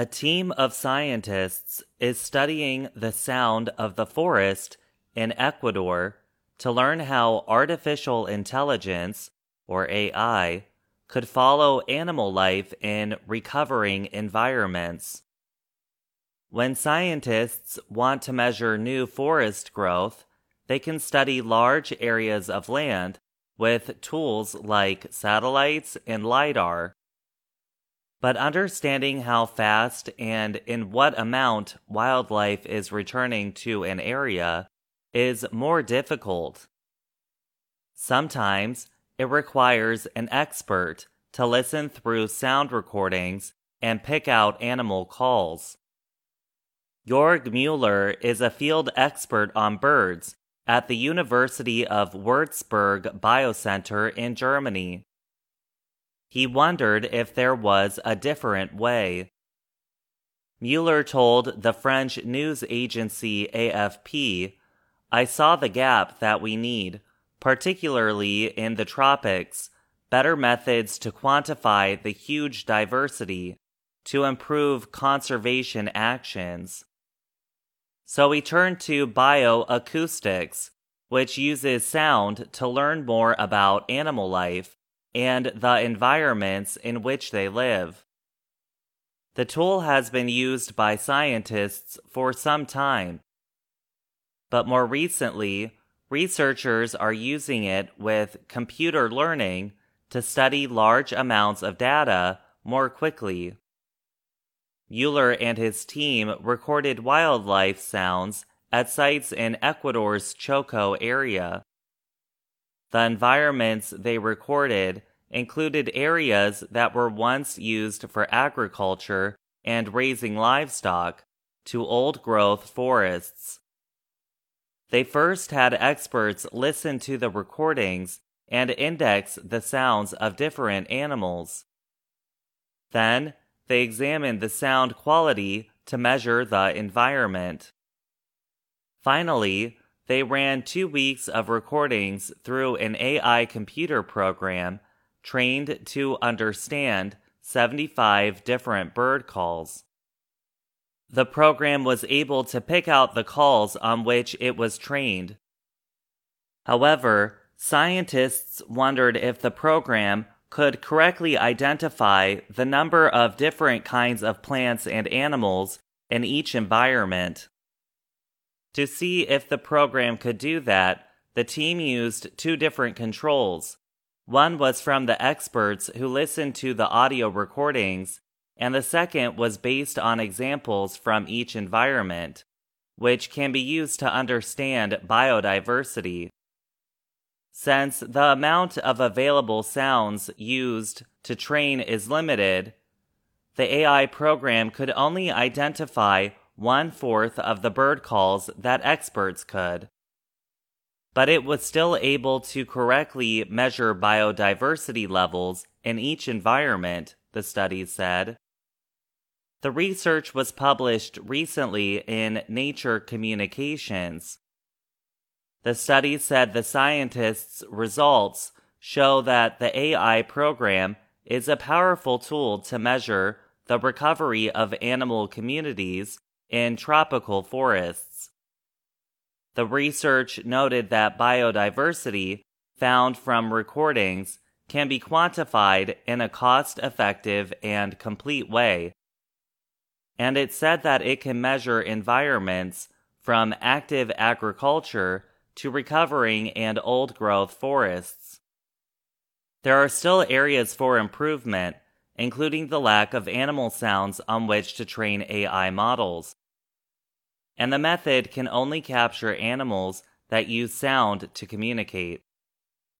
A team of scientists is studying the sound of the forest in Ecuador to learn how artificial intelligence, or AI, could follow animal life in recovering environments. When scientists want to measure new forest growth, they can study large areas of land with tools like satellites and LIDAR. But understanding how fast and in what amount wildlife is returning to an area is more difficult. Sometimes it requires an expert to listen through sound recordings and pick out animal calls. Jorg Mueller is a field expert on birds at the University of Würzburg Biocenter in Germany. He wondered if there was a different way. Mueller told the French news agency AFP, I saw the gap that we need, particularly in the tropics, better methods to quantify the huge diversity to improve conservation actions. So we turn to bioacoustics, which uses sound to learn more about animal life and the environments in which they live. The tool has been used by scientists for some time, but more recently, researchers are using it with computer learning to study large amounts of data more quickly. Mueller and his team recorded wildlife sounds at sites in Ecuador's Choco area. The environments they recorded included areas that were once used for agriculture and raising livestock to old growth forests. They first had experts listen to the recordings and index the sounds of different animals. Then they examined the sound quality to measure the environment. Finally, they ran two weeks of recordings through an AI computer program trained to understand 75 different bird calls. The program was able to pick out the calls on which it was trained. However, scientists wondered if the program could correctly identify the number of different kinds of plants and animals in each environment. To see if the program could do that, the team used two different controls. One was from the experts who listened to the audio recordings, and the second was based on examples from each environment, which can be used to understand biodiversity. Since the amount of available sounds used to train is limited, the AI program could only identify one fourth of the bird calls that experts could. But it was still able to correctly measure biodiversity levels in each environment, the study said. The research was published recently in Nature Communications. The study said the scientists' results show that the AI program is a powerful tool to measure the recovery of animal communities in tropical forests. The research noted that biodiversity found from recordings can be quantified in a cost effective and complete way. And it said that it can measure environments from active agriculture to recovering and old growth forests. There are still areas for improvement, including the lack of animal sounds on which to train AI models. And the method can only capture animals that use sound to communicate.